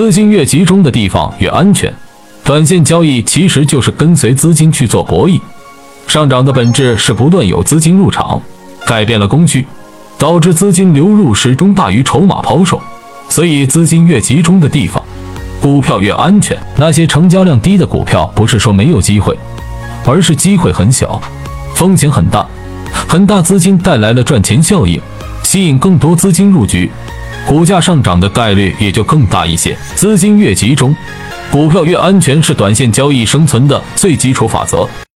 资金越集中的地方越安全。短线交易其实就是跟随资金去做博弈。上涨的本质是不断有资金入场，改变了供需，导致资金流入始终大于筹码抛售。所以，资金越集中的地方，股票越安全。那些成交量低的股票，不是说没有机会，而是机会很小，风险很大。很大资金带来了赚钱效应，吸引更多资金入局，股价上涨的概率也就更大一些。资金越集中，股票越安全，是短线交易生存的最基础法则。